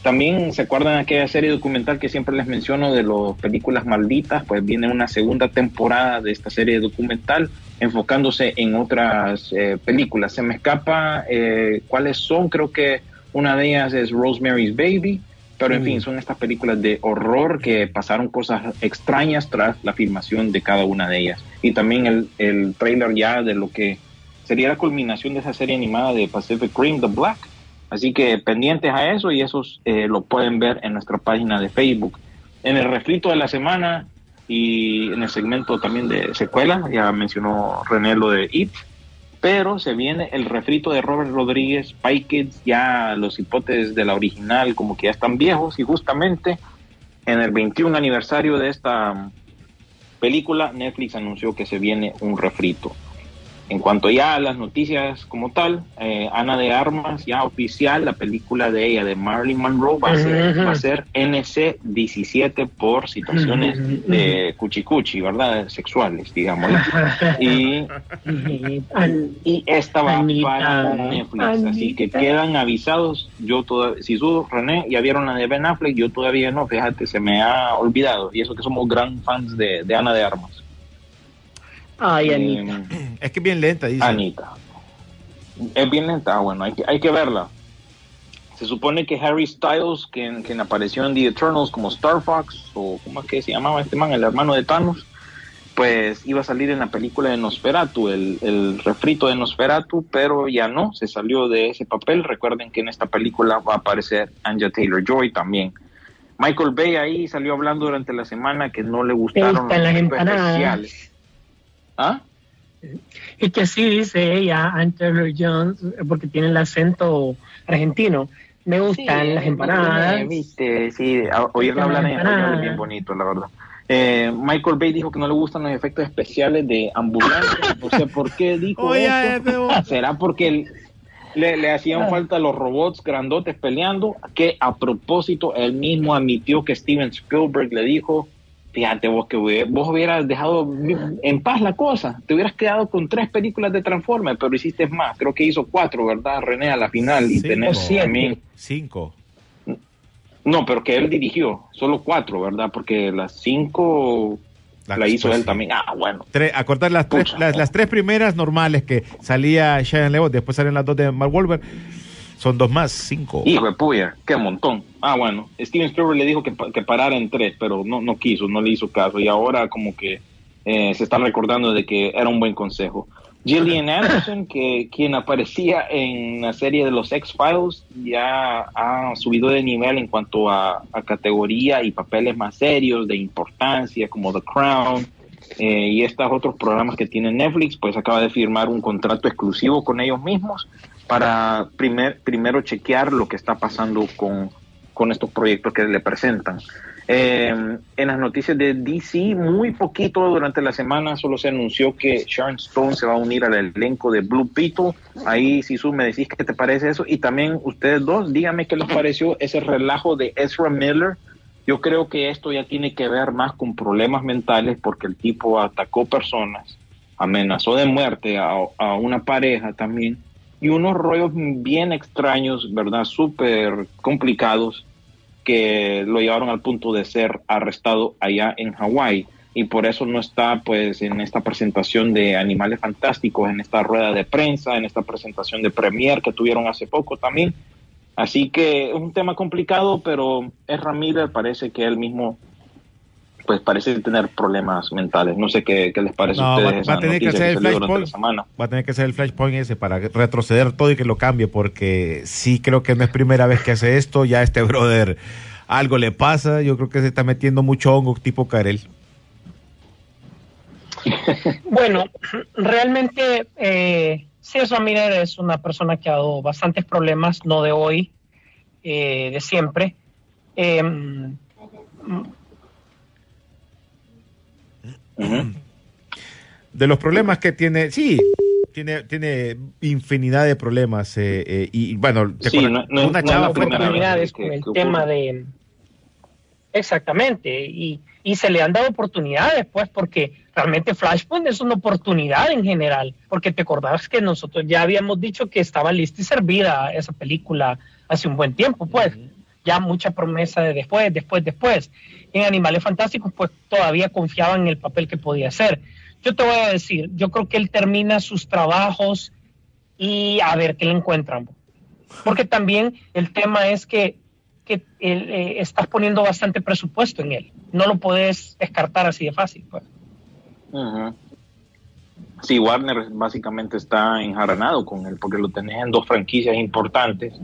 También se acuerdan de aquella serie documental que siempre les menciono de las películas malditas, pues viene una segunda temporada de esta serie documental enfocándose en otras eh, películas. Se me escapa eh, cuáles son, creo que una de ellas es Rosemary's Baby, pero en fin, son estas películas de horror que pasaron cosas extrañas tras la filmación de cada una de ellas. Y también el, el trailer ya de lo que sería la culminación de esa serie animada de Pacific Rim, The Black. Así que pendientes a eso y esos eh, lo pueden ver en nuestra página de Facebook. En el refrito de la semana y en el segmento también de secuelas, ya mencionó René lo de It, pero se viene el refrito de Robert Rodríguez, Spy Kids, ya los hipotes de la original como que ya están viejos y justamente en el 21 aniversario de esta película, Netflix anunció que se viene un refrito. En cuanto ya a las noticias como tal, eh, Ana de Armas, ya oficial, la película de ella, de Marilyn Monroe, va a ser, va a ser NC-17 por situaciones de cuchicuchi, ¿verdad? Sexuales, digamos. Y, y esta va Anita, para Netflix, así que quedan avisados. Yo todavía, si su René, ya vieron la de Ben Affleck, yo todavía no, fíjate, se me ha olvidado. Y eso que somos gran fans de, de Ana de Armas. Ay, Eh, Anita. Es que es bien lenta, dice. Anita. Es bien lenta, bueno, hay que, hay que verla. Se supone que Harry Styles, quien, quien apareció en The Eternals como Star Fox, o ¿cómo es que se llamaba este man? El hermano de Thanos, pues iba a salir en la película de Nosferatu, el, el refrito de Nosferatu, pero ya no, se salió de ese papel. Recuerden que en esta película va a aparecer Anja Taylor-Joy también. Michael Bay ahí salió hablando durante la semana que no le gustaron las efectos empanadas. especiales. ¿Ah? Y que sí dice ella, Taylor Jones, porque tiene el acento argentino. Me gustan las empanadas. Viste, sí, oírla hablar en español es bien bonito, la verdad. Eh, Michael Bay dijo que no le gustan los efectos especiales de ambulancia. No sé por qué dijo Oye, eso. ¿Será porque el- le, le hacían falta los robots grandotes peleando? Que a propósito, él mismo admitió que Steven Spielberg le dijo. Fíjate vos que vos hubieras dejado en paz la cosa, te hubieras quedado con tres películas de Transformers, pero hiciste más, creo que hizo cuatro, ¿verdad, René? A la final y Cinco. tenés también Cinco. no, pero que él dirigió, solo cuatro, ¿verdad? Porque las cinco la, hizo pues, él también. Ah, bueno. Tres, acordar las tres, las, las tres primeras normales que salía Shia LeBeouf, después salen las dos de Mark Wahlberg, son dos más, cinco. Hijo de puya, qué montón. Ah, bueno. Steven Spielberg le dijo que, que parara en tres, pero no, no quiso, no le hizo caso. Y ahora como que eh, se está recordando de que era un buen consejo. Gillian Anderson, que quien aparecía en la serie de los X-Files, ya ha subido de nivel en cuanto a, a categoría y papeles más serios, de importancia, como The Crown, eh, y estos otros programas que tiene Netflix, pues acaba de firmar un contrato exclusivo con ellos mismos para primer, primero chequear lo que está pasando con, con estos proyectos que le presentan. Eh, en las noticias de DC, muy poquito durante la semana solo se anunció que Sharon Stone se va a unir al elenco de Blue Beetle. Ahí, si me decís qué te parece eso. Y también ustedes dos, díganme qué les pareció ese relajo de Ezra Miller. Yo creo que esto ya tiene que ver más con problemas mentales porque el tipo atacó personas, amenazó de muerte a, a una pareja también y unos rollos bien extraños, ¿verdad? Súper complicados que lo llevaron al punto de ser arrestado allá en Hawái y por eso no está pues en esta presentación de Animales Fantásticos, en esta rueda de prensa, en esta presentación de Premier que tuvieron hace poco también. Así que es un tema complicado, pero es Ramírez, parece que él mismo pues parece tener problemas mentales. No sé qué, qué les parece a No, ustedes va, esa va a tener que hacer el flashpoint. Va a tener que hacer el flashpoint ese para retroceder todo y que lo cambie, porque sí creo que no es primera vez que hace esto. Ya a este brother algo le pasa. Yo creo que se está metiendo mucho hongo tipo Karel. Bueno, realmente eh, César Miller es una persona que ha dado bastantes problemas, no de hoy, eh, de siempre. Eh, De los problemas que tiene, sí, tiene, tiene infinidad de problemas. eh, eh, y bueno, te Sí, no- no- una no chava fue oportunidades con el tema de... Exactamente, y, y se le han dado oportunidades, pues, porque realmente Flashpoint es una oportunidad en general, porque te acordás que nosotros ya habíamos dicho que estaba lista y servida esa película hace un buen tiempo, pues, ya mucha promesa de después, después, después. En Animales Fantásticos, pues, todavía confiaban en el papel que podía hacer. Yo te voy a decir, yo creo que él termina sus trabajos y a ver qué le encuentran. Porque también el tema es que, que él, eh, estás poniendo bastante presupuesto en él. No lo puedes descartar así de fácil. Pues. Ujú. Sí, Warner básicamente está enjaranado con él porque lo tenés en dos franquicias importantes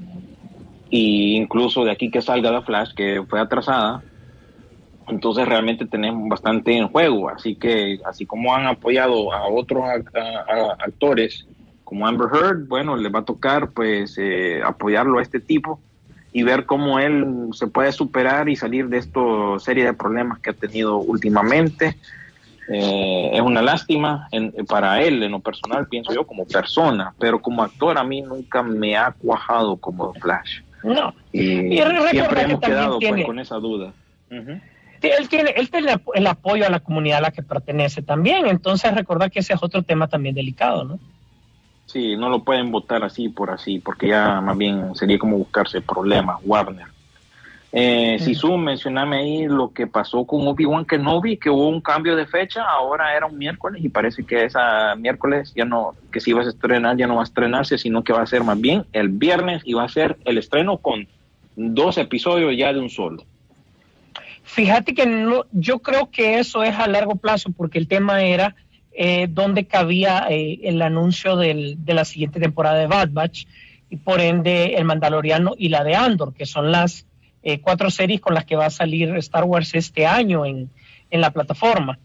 y incluso de aquí que salga la Flash que fue atrasada, entonces realmente tenemos bastante en juego, así que así como han apoyado a otros ac- a- a- actores como Amber Heard, bueno, le va a tocar pues eh, apoyarlo a este tipo y ver cómo él se puede superar y salir de esta serie de problemas que ha tenido últimamente. Eh, es una lástima para él, en lo personal, pienso yo, como persona, pero como actor a mí nunca me ha cuajado como Flash. No. Y, Y siempre hemos quedado pues, con esa duda. Él tiene, él tiene el apoyo a la comunidad a la que pertenece también. Entonces, recordar que ese es otro tema también delicado, ¿no? Sí, no lo pueden votar así por así, porque ya más bien sería como buscarse problemas, Warner. Eh, Si tú mencioname ahí lo que pasó con Obi-Wan Kenobi, que hubo un cambio de fecha, ahora era un miércoles y parece que esa miércoles ya no, que si vas a estrenar ya no va a estrenarse, sino que va a ser más bien el viernes y va a ser el estreno con dos episodios ya de un solo. Fíjate que no, yo creo que eso es a largo plazo, porque el tema era eh, dónde cabía eh, el anuncio del- de la siguiente temporada de Bad Batch y por ende el Mandaloriano y la de Andor, que son las eh, cuatro series con las que va a salir Star Wars este año en, en la plataforma.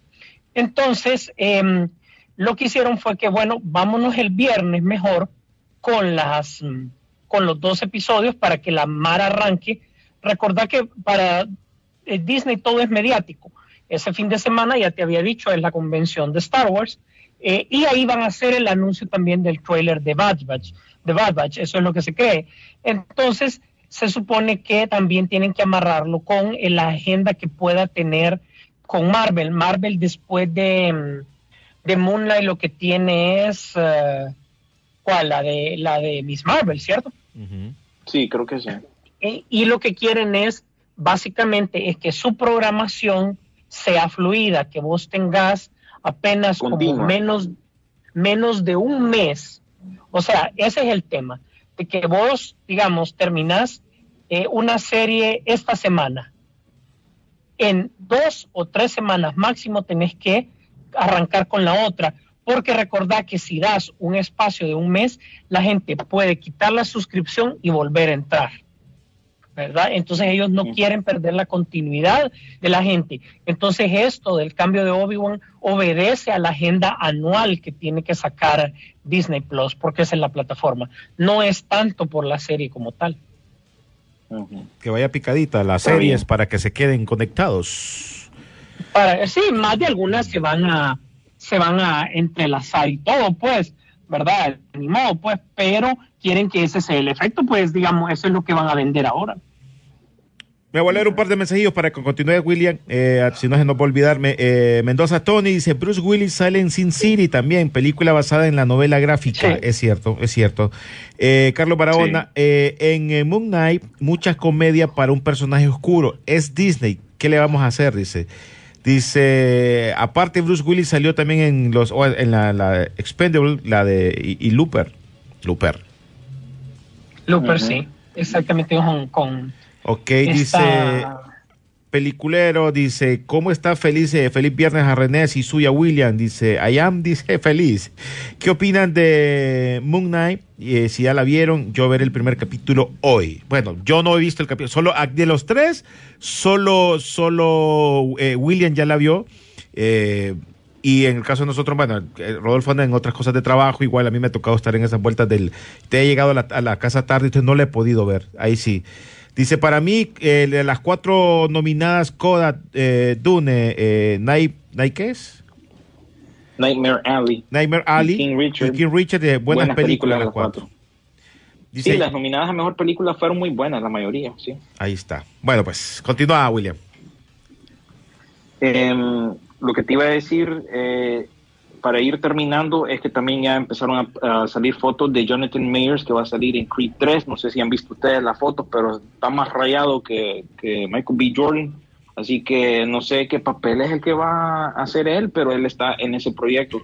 Entonces, em, lo que hicieron fue que, bueno, vámonos el viernes mejor con las mm, con los dos episodios para que la mar arranque. Recordad que para eh, Disney todo es mediático. Ese fin de semana, ya te había dicho, es la convención de Star Wars. eh, y ahí van a hacer el anuncio también del trailer de Bad Batch. De Bad Batch, eso es lo que se cree. Entonces, se supone que también tienen que amarrarlo con eh, la agenda que pueda tener con Marvel. Marvel después de, mm, de Moonlight lo que tiene es... eh, ¿Cuál? La de, la de Miss Marvel, ¿cierto? Sí, creo que sí. Y lo que quieren es, básicamente, es que su programación sea fluida, que vos tengas apenas como menos, menos de un mes. O sea, ese es el tema, de que vos, digamos, terminás eh, una serie esta semana. En dos o tres semanas máximo tenés que arrancar con la otra, porque recordá que si das un espacio de un mes, la gente puede quitar la suscripción y volver a entrar. ¿Verdad? Entonces ellos no quieren perder la continuidad de la gente. Entonces esto del cambio de Obi-Wan obedece a la agenda anual que tiene que sacar Disney Plus, porque es en la plataforma. No es tanto por la serie como tal. Que vaya picadita las Está series bien. para que se queden conectados. Para, sí, más de algunas se van a se van a entrelazar y todo, pues, ¿verdad? Ni modo, pues, pero quieren que ese sea el efecto, pues, digamos, eso es lo que van a vender ahora. Me voy a leer un par de mensajillos para que continúe William. Eh, si no se nos va a olvidarme. Eh, Mendoza Tony dice: Bruce Willis sale en Sin City también, película basada en la novela gráfica. Sí. Es cierto, es cierto. Eh, Carlos Barahona, eh, en Moon Knight, mucha comedia para un personaje oscuro. Es Disney. ¿Qué le vamos a hacer? Dice. Dice, aparte Bruce Willis salió también en los en la, la Expendable, la de y, y Looper. Looper. Looper, sí, exactamente con, con Ok, dice peliculero, dice, ¿cómo está feliz? eh, feliz viernes a René y suya William, dice, I am, dice, feliz. ¿Qué opinan de Moon Knight? Eh, si ya la vieron, yo veré el primer capítulo hoy. Bueno, yo no he visto el capítulo, solo ah, de los tres, solo, solo eh, William ya la vio. Eh, y en el caso de nosotros, bueno, eh, Rodolfo anda en otras cosas de trabajo, igual a mí me ha tocado estar en esas vueltas del... Te he llegado a la, a la casa tarde, entonces no la he podido ver, ahí sí. Dice, para mí, eh, de las cuatro nominadas, Coda, eh, Dune, eh, Night, Night, ¿qué es? Nightmare Alley. Nightmare Alley. Y King Richard. y King Richard, eh, buenas, Buenas películas películas las cuatro. cuatro. Dice, Sí, las nominadas a mejor película fueron muy buenas, la mayoría, sí. ahí está. Bueno, pues, continúa, William. Em, lo que te iba a decir, eh, para ir terminando, es que también ya empezaron a, a salir fotos de Jonathan Mayers, que va a salir en Creed 3. No sé si han visto ustedes las fotos, pero está más rayado que, que Michael B. Jordan. Así que no sé qué papel es el que va a hacer él, pero él está en ese proyecto.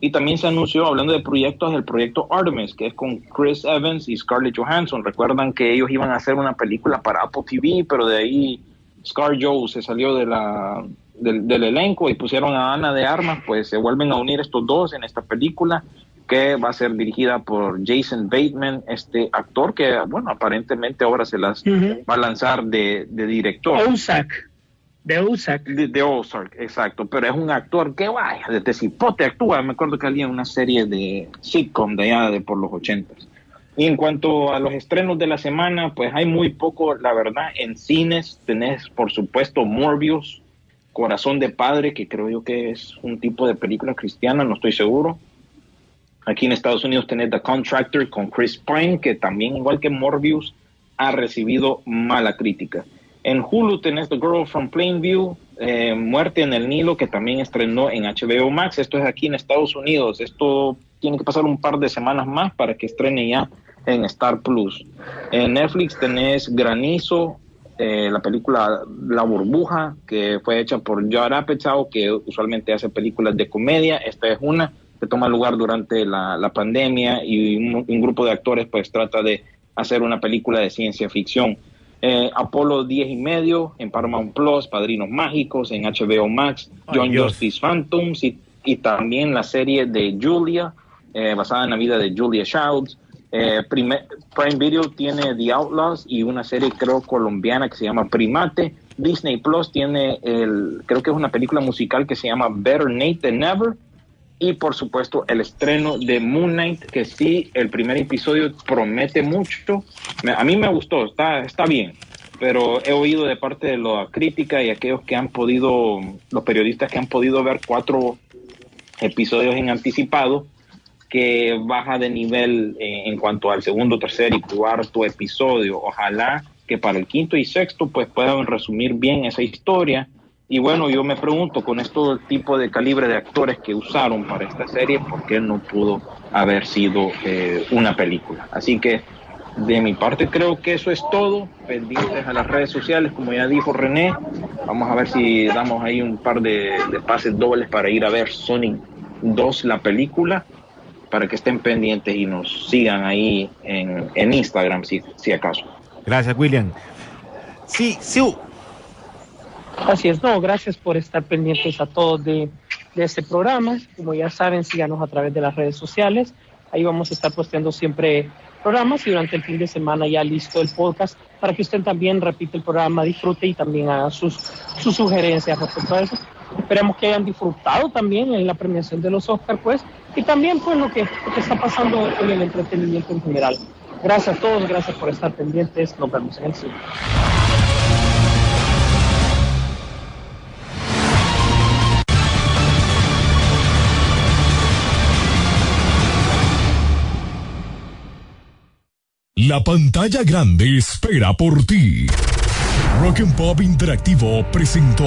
Y también se anunció, hablando de proyectos, el proyecto Artemis, que es con Chris Evans y Scarlett Johansson. Recuerdan que ellos iban a hacer una película para Apple TV, pero de ahí Scar Joe se salió de la, del, del elenco y pusieron a Ana de Armas, pues se vuelven a unir estos dos en esta película que va a ser dirigida por Jason Bateman, este actor que, bueno, aparentemente ahora se las va a lanzar de, de director. Ozark. De Ozark. De, de Ozark, exacto, pero es un actor que vaya, desde cipote actúa, me acuerdo que había una serie de sitcom de allá de por los ochentas. Y en cuanto a los estrenos de la semana, pues hay muy poco, la verdad, en cines tenés, por supuesto, Morbius, Corazón de Padre, que creo yo que es un tipo de película cristiana, no estoy seguro. Aquí en Estados Unidos tenés The Contractor con Chris Pine, que también, igual que Morbius, ha recibido mala crítica. En Hulu tenés The Girl from Plainview, eh, Muerte en el Nilo, que también estrenó en HBO Max. Esto es aquí en Estados Unidos. Esto tiene que pasar un par de semanas más para que estrene ya en Star Plus. En Netflix tenés Granizo, eh, la película La Burbuja, que fue hecha por Judd Apatow, que usualmente hace películas de comedia. Esta es una que toma lugar durante la, la pandemia y un, un grupo de actores pues trata de hacer una película de ciencia ficción. Eh, Apolo 10 y medio en Paramount Plus, Padrinos Mágicos en HBO Max, John. Justice Phantoms y, y también la serie de Julia, eh, basada en la vida de Julia Childs. Eh, Prime, Prime Video tiene The Outlaws y una serie creo colombiana que se llama Primate. Disney Plus tiene el, creo que es una película musical que se llama Better Nate Than Never. Y por supuesto el estreno de Moon Knight, que sí, el primer episodio promete mucho. A mí me gustó, está, está bien. Pero he oído de parte de la crítica y aquellos que han podido, los periodistas que han podido ver cuatro episodios en anticipado, que baja de nivel eh, en cuanto al segundo, tercer y cuarto episodio. Ojalá que para el quinto y sexto pues puedan resumir bien esa historia. Y bueno, yo me pregunto, con este tipo de calibre de actores que usaron para esta serie, ¿por qué no pudo haber sido eh, una película? Así que de mi parte creo que eso es todo. Pendientes a las redes sociales, como ya dijo René. Vamos a ver si damos ahí un par de, de pases dobles para ir a ver Sonic 2, la película, para que estén pendientes y nos sigan ahí en, en Instagram, si, si acaso. Gracias, William. Sí, sí. Así es, no, gracias por estar pendientes a todos de, de este programa. Como ya saben, síganos a través de las redes sociales. Ahí vamos a estar posteando siempre programas y durante el fin de semana ya listo el podcast para que usted también repite el programa, disfrute y también haga sus, sus sugerencias respecto a eso. Esperemos que hayan disfrutado también en la premiación de los Oscars, pues, y también pues lo que, está pasando en el entretenimiento en general. Gracias a todos, gracias por estar pendientes. Nos vemos en el cine. La pantalla grande espera por ti. Rock and Pop Interactivo presentó